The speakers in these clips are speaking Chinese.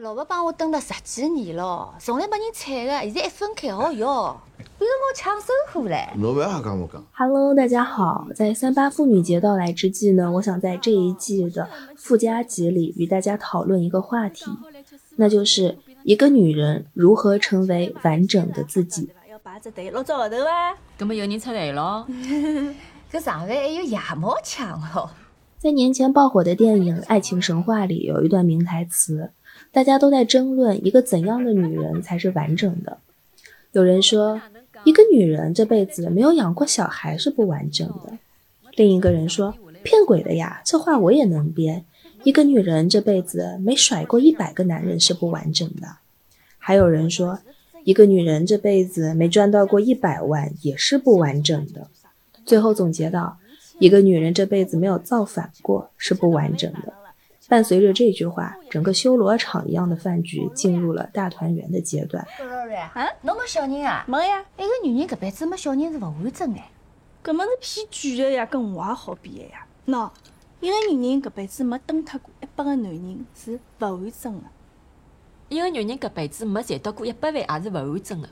老婆帮我等了十几年了，从来没人睬的，现在一分开哦哟，逼得我抢收货嘞。侬勿要瞎讲我讲。Hello，大家好，在三八妇女节到来之际呢，我想在这一季的附加集里与大家讨论一个话题，那就是一个女人如何成为完整的自己。要排只队，老早号头伐？葛么有人出来咯？搿上海还有野猫抢哦。在年前爆火的电影《爱情神话》里，有一段名台词，大家都在争论一个怎样的女人才是完整的。有人说，一个女人这辈子没有养过小孩是不完整的；另一个人说，骗鬼的呀，这话我也能编。一个女人这辈子没甩过一百个男人是不完整的。还有人说，一个女人这辈子没赚到过一百万也是不完整的。最后总结到。一个女人这辈子没有造反过是不完整的。伴随着这句话，整个修罗场一样的饭局进入了大团圆的阶段。啊，侬没小人啊？没呀，一个女人搿辈子没小人是勿完整哎。搿么是骗句的呀，跟我也好比的呀。喏，一个女人搿辈子没蹬脱过一百个男人是勿完整的。一个女人搿辈子没赚到过一百万也是勿完整的。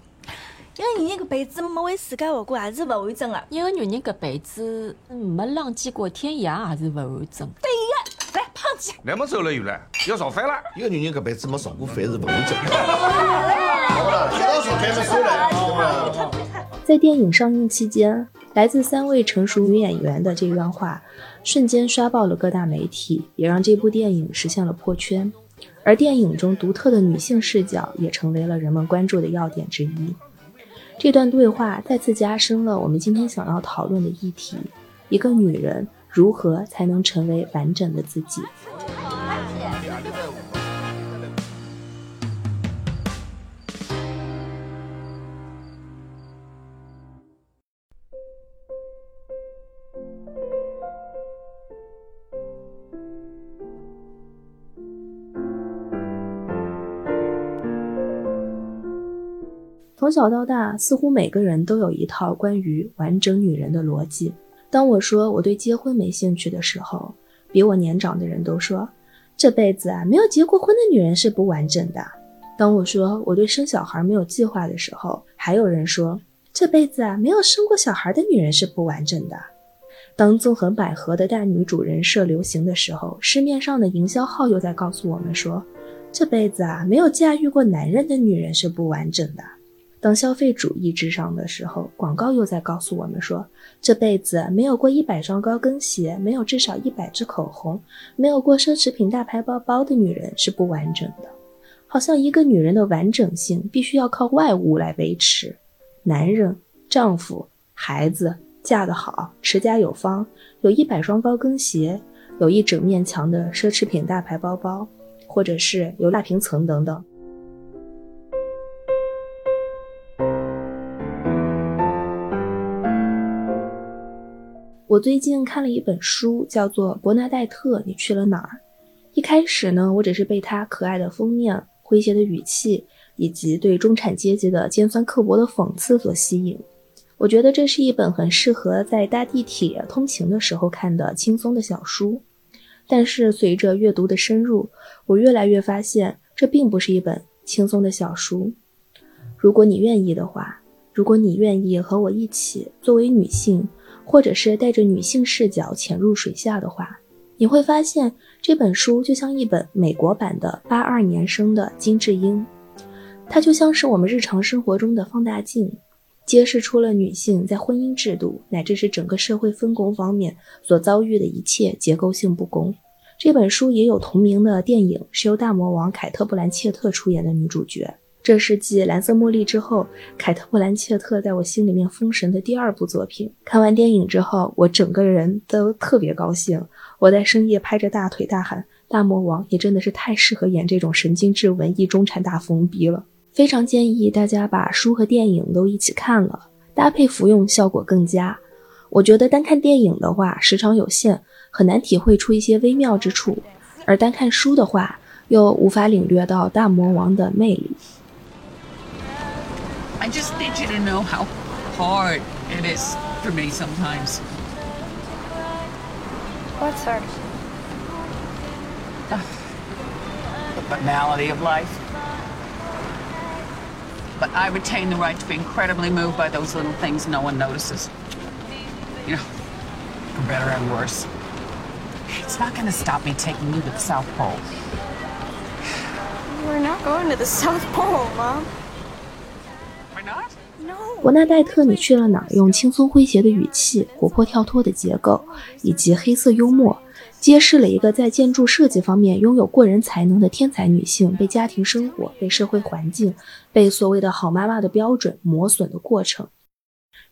一个女人搿辈子没为自家活过也是勿完整的。一个女人搿辈子没浪迹过天涯也是勿完整。对个，来胖姐，那么走了又来，要造反了。一个女人搿辈子没烧过饭是勿完整的。好了，一道烧饭没收了。在电影上映期间，来自三位成熟女演员的这段话，瞬间刷爆了各大媒体，也让这部电影实现了破圈。而电影中独特的女性视角，也成为了人们关注的要点之一。这段对话再次加深了我们今天想要讨论的议题：一个女人如何才能成为完整的自己？从小到大，似乎每个人都有一套关于完整女人的逻辑。当我说我对结婚没兴趣的时候，比我年长的人都说，这辈子啊，没有结过婚的女人是不完整的。当我说我对生小孩没有计划的时候，还有人说，这辈子啊，没有生过小孩的女人是不完整的。当纵横捭阖的大女主人设流行的时候，市面上的营销号又在告诉我们说，这辈子啊，没有驾驭过男人的女人是不完整的。当消费主义至上的时候，广告又在告诉我们说，这辈子没有过一百双高跟鞋，没有至少一百支口红，没有过奢侈品大牌包包的女人是不完整的。好像一个女人的完整性必须要靠外物来维持，男人、丈夫、孩子嫁得好，持家有方，有一百双高跟鞋，有一整面墙的奢侈品大牌包包，或者是有大平层等等。我最近看了一本书，叫做《伯纳戴特，你去了哪儿》。一开始呢，我只是被它可爱的封面、诙谐的语气以及对中产阶级的尖酸刻薄的讽刺所吸引。我觉得这是一本很适合在搭地铁通勤的时候看的轻松的小书。但是随着阅读的深入，我越来越发现这并不是一本轻松的小书。如果你愿意的话，如果你愿意和我一起作为女性。或者是带着女性视角潜入水下的话，你会发现这本书就像一本美国版的八二年生的金智英，它就像是我们日常生活中的放大镜，揭示出了女性在婚姻制度乃至是整个社会分工方面所遭遇的一切结构性不公。这本书也有同名的电影，是由大魔王凯特·布兰切特出演的女主角。这是继《蓝色茉莉》之后，凯特·布兰切特在我心里面封神的第二部作品。看完电影之后，我整个人都特别高兴。我在深夜拍着大腿大喊：“大魔王也真的是太适合演这种神经质文艺中产大疯逼了！”非常建议大家把书和电影都一起看了，搭配服用效果更佳。我觉得单看电影的话，时长有限，很难体会出一些微妙之处；而单看书的话，又无法领略到大魔王的魅力。I just need you to know how hard it is for me sometimes. What's hard? The banality of life. But I retain the right to be incredibly moved by those little things no one notices. You know, for better and worse. It's not gonna stop me taking you to the South Pole. We're not going to the South Pole, Mom. 伯纳戴特，你去了哪儿？用轻松诙谐的语气、活泼跳脱的结构以及黑色幽默，揭示了一个在建筑设计方面拥有过人才能的天才女性被家庭生活、被社会环境、被所谓的好妈妈的标准磨损的过程。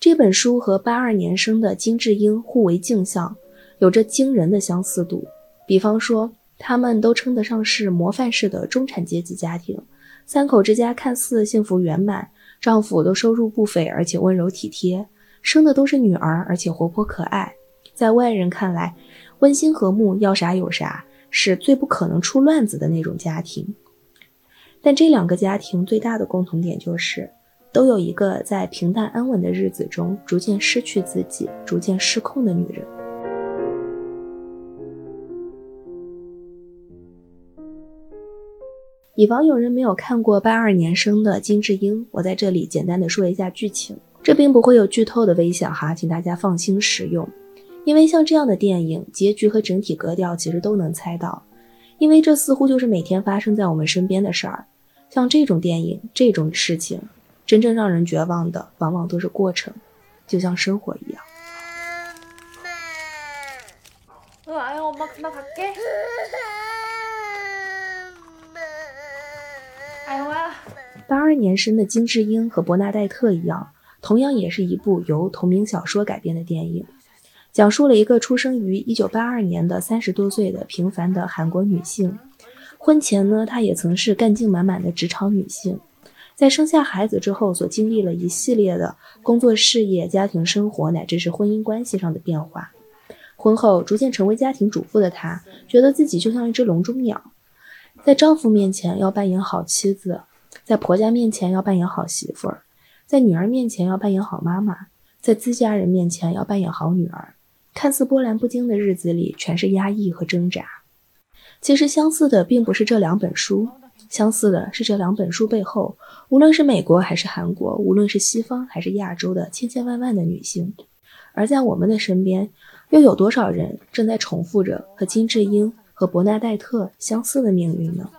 这本书和八二年生的金智英互为镜像，有着惊人的相似度。比方说，他们都称得上是模范式的中产阶级家庭，三口之家看似幸福圆满。丈夫都收入不菲，而且温柔体贴，生的都是女儿，而且活泼可爱。在外人看来，温馨和睦，要啥有啥，是最不可能出乱子的那种家庭。但这两个家庭最大的共同点就是，都有一个在平淡安稳的日子中逐渐失去自己、逐渐失控的女人。以防有人没有看过八二年生的金智英，我在这里简单的说一下剧情，这并不会有剧透的危险哈，请大家放心使用。因为像这样的电影，结局和整体格调其实都能猜到，因为这似乎就是每天发生在我们身边的事儿。像这种电影，这种事情，真正让人绝望的，往往都是过程，就像生活一样。八二年生的金智英和伯纳黛特一样，同样也是一部由同名小说改编的电影，讲述了一个出生于一九八二年的三十多岁的平凡的韩国女性。婚前呢，她也曾是干劲满满的职场女性，在生下孩子之后，所经历了一系列的工作、事业、家庭生活，乃至是婚姻关系上的变化。婚后逐渐成为家庭主妇的她，觉得自己就像一只笼中鸟，在丈夫面前要扮演好妻子，在婆家面前要扮演好媳妇儿，在女儿面前要扮演好妈妈，在自家人面前要扮演好女儿。看似波澜不惊的日子里，全是压抑和挣扎。其实相似的并不是这两本书，相似的是这两本书背后，无论是美国还是韩国，无论是西方还是亚洲的千千万万的女性。而在我们的身边，又有多少人正在重复着和金智英和伯奈代特相似的命运呢？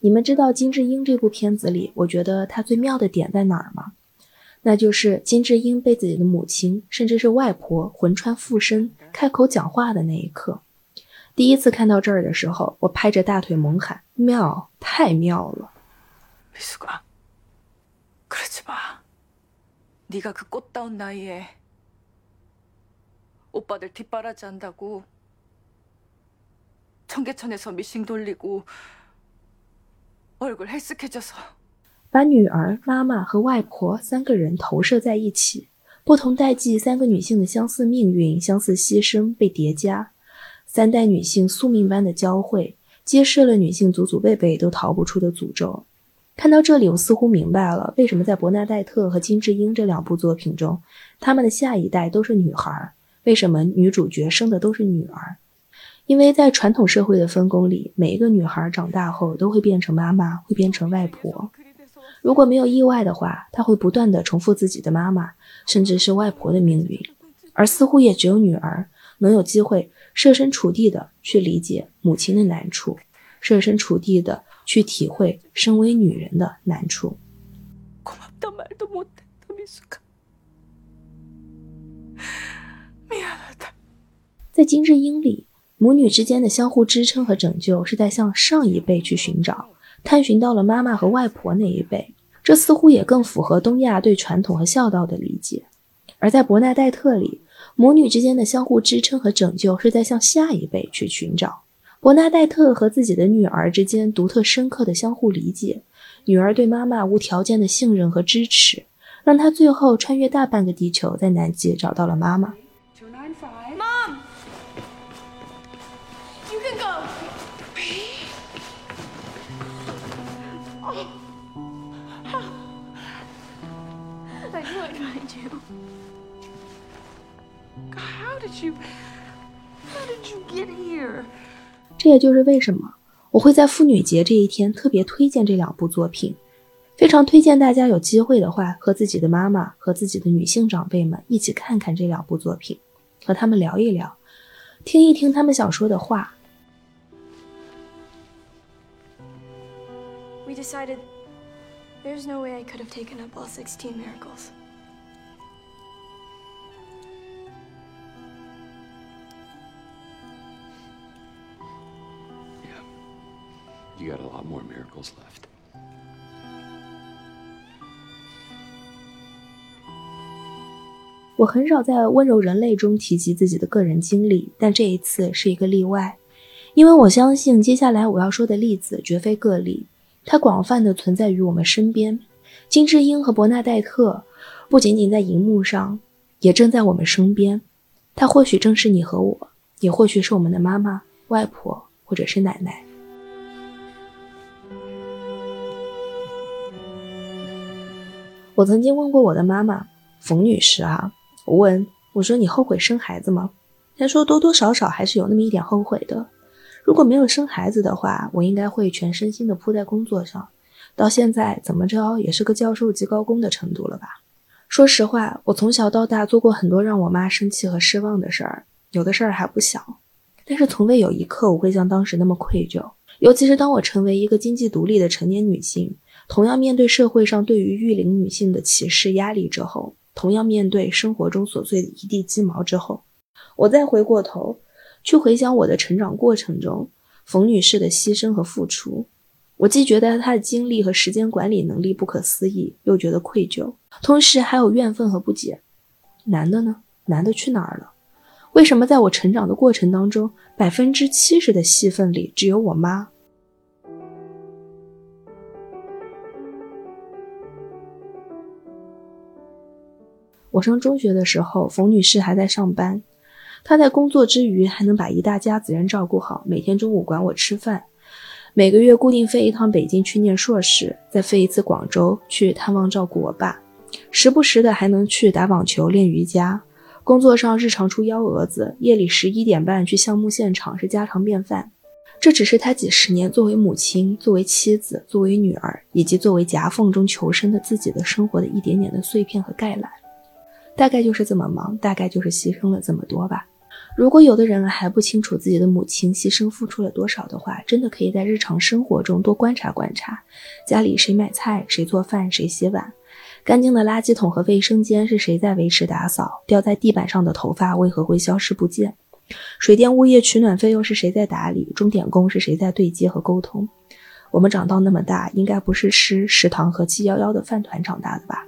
你们知道金智英这部片子里，我觉得她最妙的点在哪儿吗？那就是金智英被自己的母亲，甚至是外婆魂穿附身开口讲话的那一刻。第一次看到这儿的时候，我拍着大腿猛喊：“妙，太妙了！”黑把女儿、妈妈和外婆三个人投射在一起，不同代际三个女性的相似命运、相似牺牲被叠加，三代女性宿命般的交汇，揭示了女性祖祖辈辈都逃不出的诅咒。看到这里，我似乎明白了为什么在伯纳黛特和金智英这两部作品中，他们的下一代都是女孩，为什么女主角生的都是女儿？因为在传统社会的分工里，每一个女孩长大后都会变成妈妈，会变成外婆。如果没有意外的话，她会不断的重复自己的妈妈，甚至是外婆的命运，而似乎也只有女儿能有机会设身处地的去理解母亲的难处，设身处地的去体会身为女人的难处在金智英里，母女之间的相互支撑和拯救是在向上一辈去寻找，探寻到了妈妈和外婆那一辈，这似乎也更符合东亚对传统和孝道的理解。而在伯纳戴特里。母女之间的相互支撑和拯救是在向下一辈去寻找。伯纳黛特和自己的女儿之间独特深刻的相互理解，女儿对妈妈无条件的信任和支持，让她最后穿越大半个地球，在南极找到了妈妈。Did you? How did you get here? 这也就是为什么我会在妇女节这一天特别推荐这两部作品，非常推荐大家有机会的话和自己的妈妈和自己的女性长辈们一起看看这两部作品，和他们聊一聊，听一听他们想说的话。We decided there's no way I could have taken up all 16 miracles. You got a lot more miracles left. 我很少在《温柔人类》中提及自己的个人经历，但这一次是一个例外，因为我相信接下来我要说的例子绝非个例，它广泛的存在于我们身边。金智英和伯纳黛特不仅仅在荧幕上，也正在我们身边。她或许正是你和我，也或许是我们的妈妈、外婆，或者是奶奶。我曾经问过我的妈妈冯女士啊，我问我说你后悔生孩子吗？她说多多少少还是有那么一点后悔的。如果没有生孩子的话，我应该会全身心的扑在工作上，到现在怎么着也是个教授级高工的程度了吧？说实话，我从小到大做过很多让我妈生气和失望的事儿，有的事儿还不小，但是从未有一刻我会像当时那么愧疚。尤其是当我成为一个经济独立的成年女性。同样面对社会上对于育龄女性的歧视压力之后，同样面对生活中琐碎的一地鸡毛之后，我再回过头去回想我的成长过程中冯女士的牺牲和付出，我既觉得她的精力和时间管理能力不可思议，又觉得愧疚，同时还有怨愤和不解。男的呢？男的去哪儿了？为什么在我成长的过程当中，百分之七十的戏份里只有我妈？我上中学的时候，冯女士还在上班。她在工作之余，还能把一大家子人照顾好，每天中午管我吃饭，每个月固定飞一趟北京去念硕士，再飞一次广州去探望照顾我爸，时不时的还能去打网球、练瑜伽。工作上日常出幺蛾子，夜里十一点半去项目现场是家常便饭。这只是她几十年作为母亲、作为妻子、作为女儿，以及作为夹缝中求生的自己的生活的一点点的碎片和概览。大概就是这么忙，大概就是牺牲了这么多吧。如果有的人还不清楚自己的母亲牺牲付出了多少的话，真的可以在日常生活中多观察观察，家里谁买菜，谁做饭，谁洗碗，干净的垃圾桶和卫生间是谁在维持打扫，掉在地板上的头发为何会消失不见，水电物业取暖费又是谁在打理，钟点工是谁在对接和沟通。我们长到那么大，应该不是吃食堂和七幺幺的饭团长大的吧？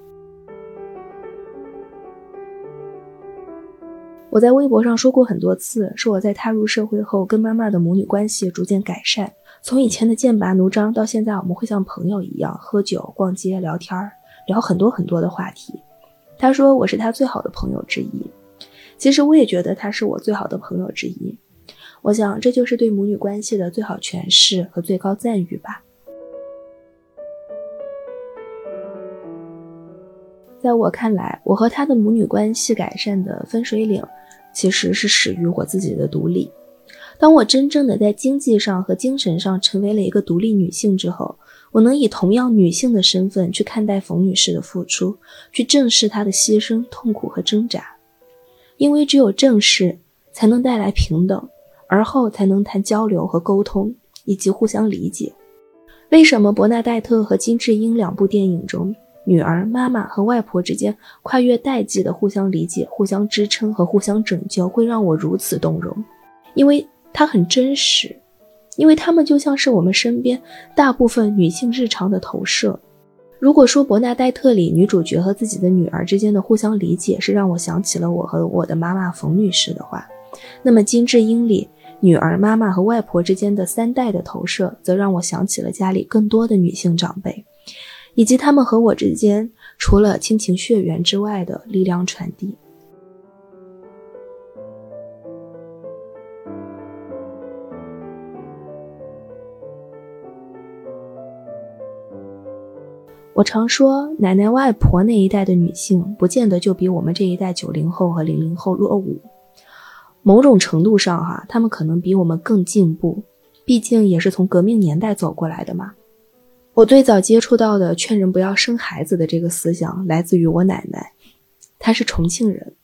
我在微博上说过很多次，说我在踏入社会后跟妈妈的母女关系逐渐改善，从以前的剑拔弩张到现在我们会像朋友一样喝酒、逛街、聊天儿，聊很多很多的话题。他说我是他最好的朋友之一，其实我也觉得他是我最好的朋友之一。我想这就是对母女关系的最好诠释和最高赞誉吧。在我看来，我和他的母女关系改善的分水岭。其实是始于我自己的独立。当我真正的在经济上和精神上成为了一个独立女性之后，我能以同样女性的身份去看待冯女士的付出，去正视她的牺牲、痛苦和挣扎。因为只有正视，才能带来平等，而后才能谈交流和沟通，以及互相理解。为什么伯纳黛特和金智英两部电影中？女儿、妈妈和外婆之间跨越代际的互相理解、互相支撑和互相拯救，会让我如此动容，因为它很真实，因为他们就像是我们身边大部分女性日常的投射。如果说《伯纳黛特》里女主角和自己的女儿之间的互相理解是让我想起了我和我的妈妈冯女士的话，那么金智英里女儿、妈妈和外婆之间的三代的投射，则让我想起了家里更多的女性长辈。以及他们和我之间除了亲情血缘之外的力量传递。我常说，奶奶、外婆那一代的女性，不见得就比我们这一代九零后和零零后落伍。某种程度上，哈，她们可能比我们更进步，毕竟也是从革命年代走过来的嘛。我最早接触到的劝人不要生孩子的这个思想，来自于我奶奶。她是重庆人，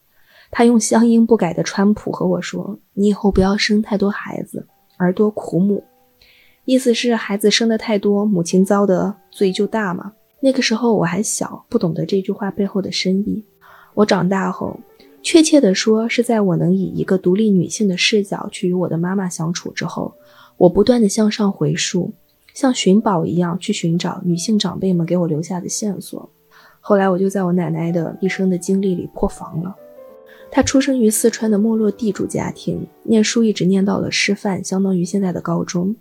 她用乡音不改的川普和我说：“你以后不要生太多孩子，儿多苦母。”意思是孩子生的太多，母亲遭的罪就大嘛。那个时候我还小，不懂得这句话背后的深意。我长大后，确切的说，是在我能以一个独立女性的视角去与我的妈妈相处之后，我不断的向上回溯。像寻宝一样去寻找女性长辈们给我留下的线索。后来我就在我奶奶的一生的经历里破防了。她出生于四川的没落地主家庭，念书一直念到了师范，相当于现在的高中。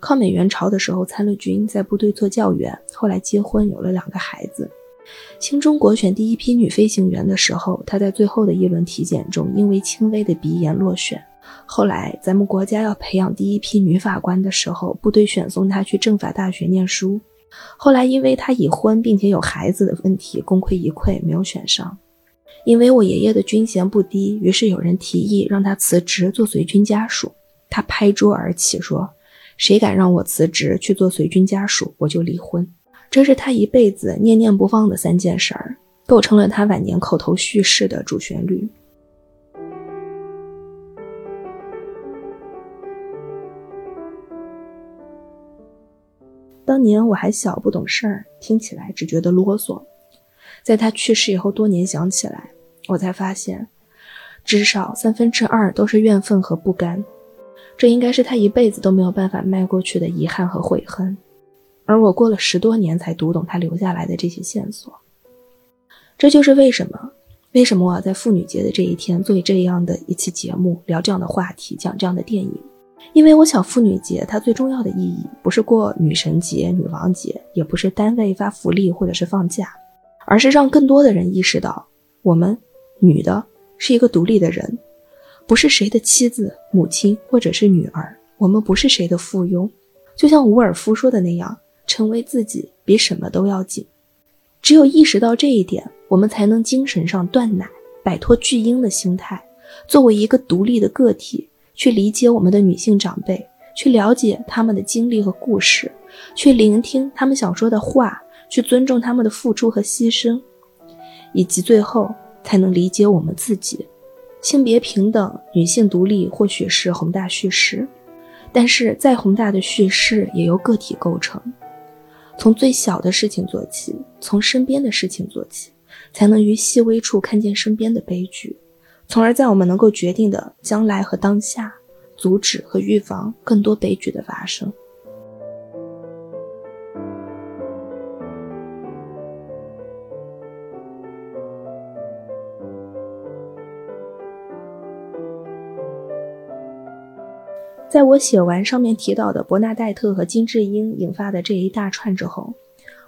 抗美援朝的时候参了军，在部队做教员，后来结婚有了两个孩子。新中国选第一批女飞行员的时候，她在最后的一轮体检中因为轻微的鼻炎落选。后来，咱们国家要培养第一批女法官的时候，部队选送她去政法大学念书。后来，因为她已婚并且有孩子的问题，功亏一篑，没有选上。因为我爷爷的军衔不低，于是有人提议让他辞职做随军家属。他拍桌而起说：“谁敢让我辞职去做随军家属，我就离婚。”这是他一辈子念念不忘的三件事儿，构成了他晚年口头叙事的主旋律。当年我还小，不懂事儿，听起来只觉得啰嗦。在他去世以后，多年想起来，我才发现，至少三分之二都是怨愤和不甘。这应该是他一辈子都没有办法迈过去的遗憾和悔恨。而我过了十多年才读懂他留下来的这些线索。这就是为什么，为什么我要在妇女节的这一天做这样的一期节目，聊这样的话题，讲这样的电影。因为我想，妇女节它最重要的意义不是过女神节、女王节，也不是单位发福利或者是放假，而是让更多的人意识到，我们女的是一个独立的人，不是谁的妻子、母亲或者是女儿，我们不是谁的附庸。就像伍尔夫说的那样，成为自己比什么都要紧。只有意识到这一点，我们才能精神上断奶，摆脱巨婴的心态，作为一个独立的个体。去理解我们的女性长辈，去了解他们的经历和故事，去聆听他们想说的话，去尊重他们的付出和牺牲，以及最后才能理解我们自己。性别平等、女性独立或许是宏大叙事，但是再宏大的叙事也由个体构成。从最小的事情做起，从身边的事情做起，才能于细微处看见身边的悲剧。从而在我们能够决定的将来和当下，阻止和预防更多悲剧的发生。在我写完上面提到的伯纳戴特和金智英引发的这一大串之后，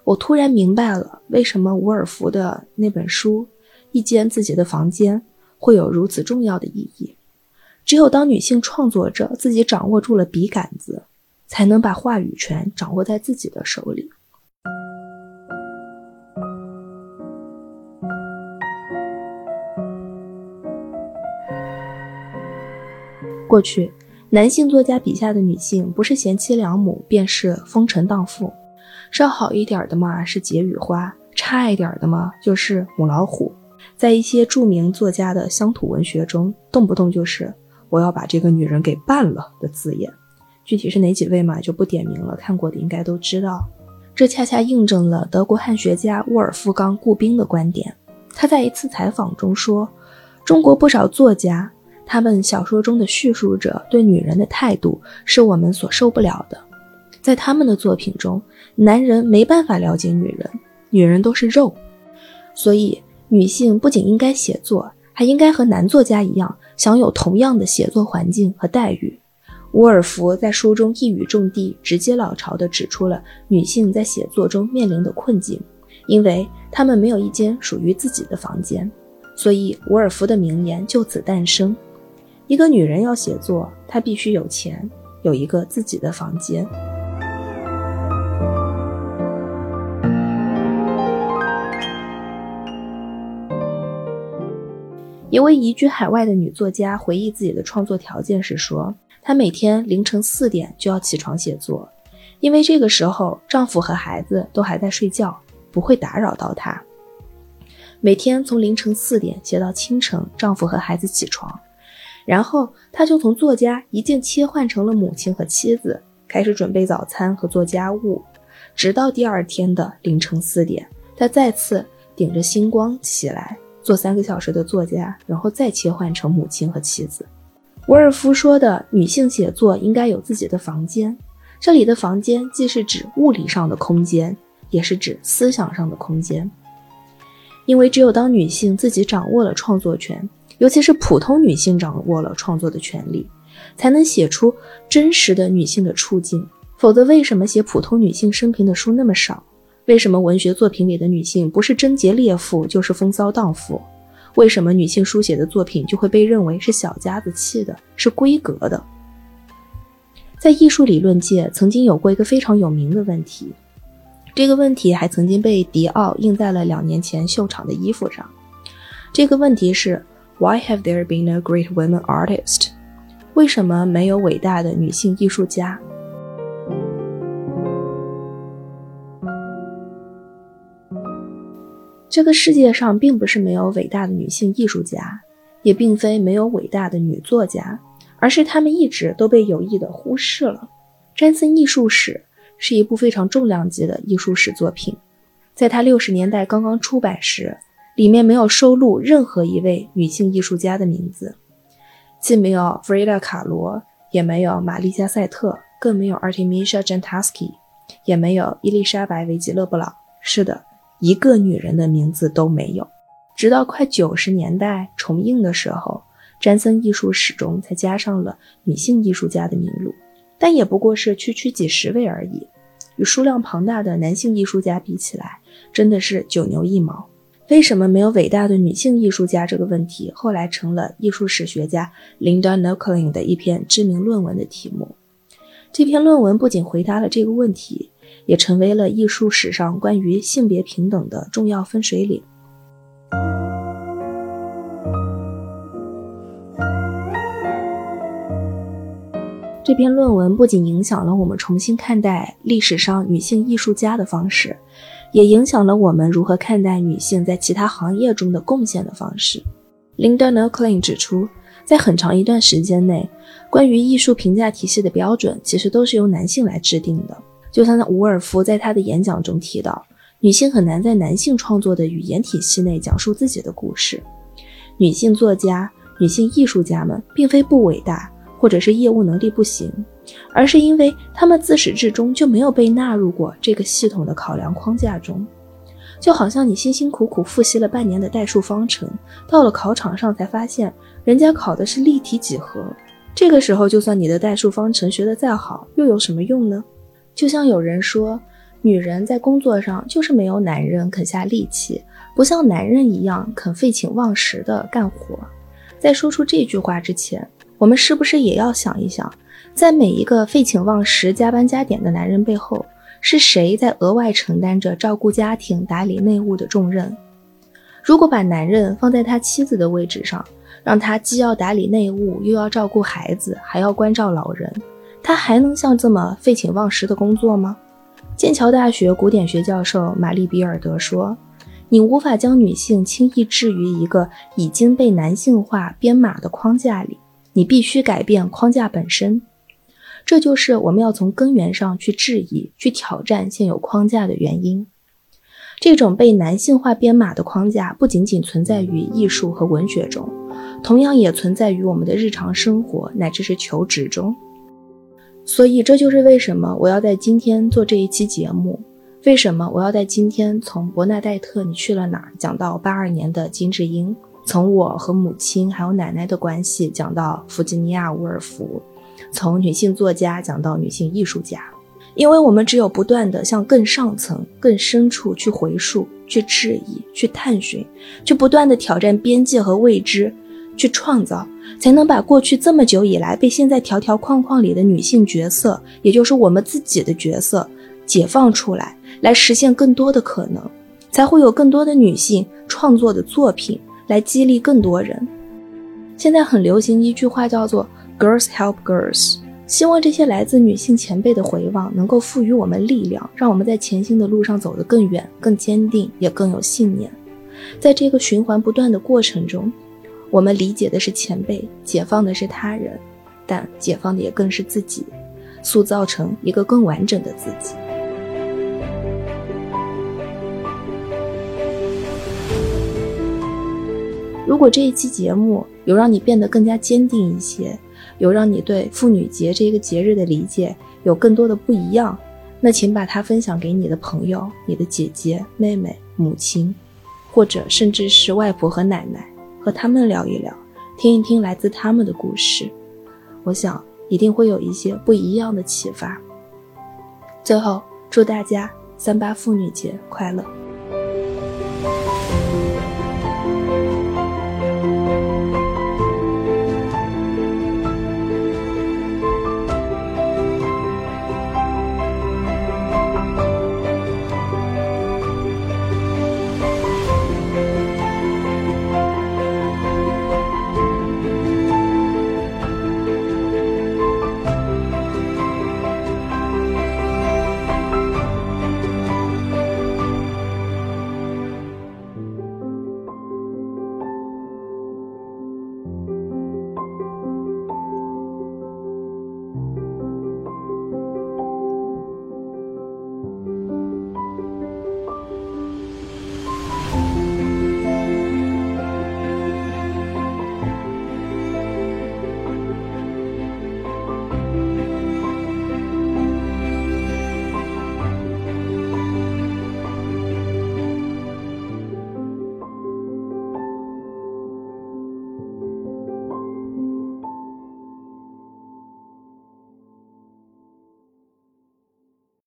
我突然明白了为什么伍尔夫的那本书《一间自己的房间》。会有如此重要的意义。只有当女性创作者自己掌握住了笔杆子，才能把话语权掌握在自己的手里。过去，男性作家笔下的女性，不是贤妻良母，便是风尘荡妇。稍好一点的嘛，是解语花；差一点的嘛，就是母老虎。在一些著名作家的乡土文学中，动不动就是“我要把这个女人给办了”的字眼。具体是哪几位嘛，就不点名了。看过的应该都知道。这恰恰印证了德国汉学家沃尔夫冈·顾宾的观点。他在一次采访中说：“中国不少作家，他们小说中的叙述者对女人的态度是我们所受不了的。在他们的作品中，男人没办法了解女人，女人都是肉，所以。”女性不仅应该写作，还应该和男作家一样享有同样的写作环境和待遇。伍尔夫在书中一语中的、直接老巢地指出了女性在写作中面临的困境，因为她们没有一间属于自己的房间。所以，伍尔夫的名言就此诞生：一个女人要写作，她必须有钱，有一个自己的房间。一位移居海外的女作家回忆自己的创作条件时说：“她每天凌晨四点就要起床写作，因为这个时候丈夫和孩子都还在睡觉，不会打扰到她。每天从凌晨四点写到清晨，丈夫和孩子起床，然后她就从作家一键切换成了母亲和妻子，开始准备早餐和做家务，直到第二天的凌晨四点，她再次顶着星光起来。”做三个小时的作家，然后再切换成母亲和妻子。沃尔夫说的女性写作应该有自己的房间，这里的房间既是指物理上的空间，也是指思想上的空间。因为只有当女性自己掌握了创作权，尤其是普通女性掌握了创作的权利，才能写出真实的女性的处境。否则，为什么写普通女性生平的书那么少？为什么文学作品里的女性不是贞洁烈妇，就是风骚荡妇？为什么女性书写的作品就会被认为是小家子气的，是闺阁的？在艺术理论界，曾经有过一个非常有名的问题，这个问题还曾经被迪奥印在了两年前秀场的衣服上。这个问题是：Why have there been a great women artist？为什么没有伟大的女性艺术家？这个世界上并不是没有伟大的女性艺术家，也并非没有伟大的女作家，而是她们一直都被有意的忽视了。詹森艺术史是一部非常重量级的艺术史作品，在它六十年代刚刚出版时，里面没有收录任何一位女性艺术家的名字，既没有弗瑞达·卡罗，也没有玛丽加·塞特，更没有 Artemisia Gentileschi，也没有伊丽莎白·维吉勒布朗。是的。一个女人的名字都没有，直到快九十年代重映的时候，詹森艺术史中才加上了女性艺术家的名录，但也不过是区区几十位而已，与数量庞大的男性艺术家比起来，真的是九牛一毛。为什么没有伟大的女性艺术家这个问题，后来成了艺术史学家 Linda n o k l i n 的一篇知名论文的题目。这篇论文不仅回答了这个问题。也成为了艺术史上关于性别平等的重要分水岭。这篇论文不仅影响了我们重新看待历史上女性艺术家的方式，也影响了我们如何看待女性在其他行业中的贡献的方式。Linda n o k l i n 指出，在很长一段时间内，关于艺术评价体系的标准其实都是由男性来制定的。就像伍尔夫在他的演讲中提到，女性很难在男性创作的语言体系内讲述自己的故事。女性作家、女性艺术家们并非不伟大，或者是业务能力不行，而是因为他们自始至终就没有被纳入过这个系统的考量框架中。就好像你辛辛苦苦复习了半年的代数方程，到了考场上才发现人家考的是立体几何，这个时候就算你的代数方程学得再好，又有什么用呢？就像有人说，女人在工作上就是没有男人肯下力气，不像男人一样肯废寝忘食的干活。在说出这句话之前，我们是不是也要想一想，在每一个废寝忘食、加班加点的男人背后，是谁在额外承担着照顾家庭、打理内务的重任？如果把男人放在他妻子的位置上，让他既要打理内务，又要照顾孩子，还要关照老人。他还能像这么废寝忘食的工作吗？剑桥大学古典学教授玛丽比尔德说：“你无法将女性轻易置于一个已经被男性化编码的框架里，你必须改变框架本身。这就是我们要从根源上去质疑、去挑战现有框架的原因。这种被男性化编码的框架不仅仅存在于艺术和文学中，同样也存在于我们的日常生活乃至是求职中。”所以，这就是为什么我要在今天做这一期节目。为什么我要在今天从伯纳黛特你去了哪儿讲到八二年的金智英，从我和母亲还有奶奶的关系讲到弗吉尼亚·伍尔夫，从女性作家讲到女性艺术家？因为我们只有不断的向更上层、更深处去回溯、去质疑、去探寻、去不断的挑战边界和未知。去创造，才能把过去这么久以来被现在条条框框里的女性角色，也就是我们自己的角色，解放出来，来实现更多的可能，才会有更多的女性创作的作品，来激励更多人，现在很流行一句话叫做 “Girls help girls”，希望这些来自女性前辈的回望能够赋予我们力量，让我们在前行的路上走得更远、更坚定，也更有信念。在这个循环不断的过程中，我们理解的是前辈，解放的是他人，但解放的也更是自己，塑造成一个更完整的自己。如果这一期节目有让你变得更加坚定一些，有让你对妇女节这个节日的理解有更多的不一样，那请把它分享给你的朋友、你的姐姐、妹妹、母亲，或者甚至是外婆和奶奶，和他们聊一聊，听一听来自他们的故事。我想一定会有一些不一样的启发。最后，祝大家三八妇女节快乐！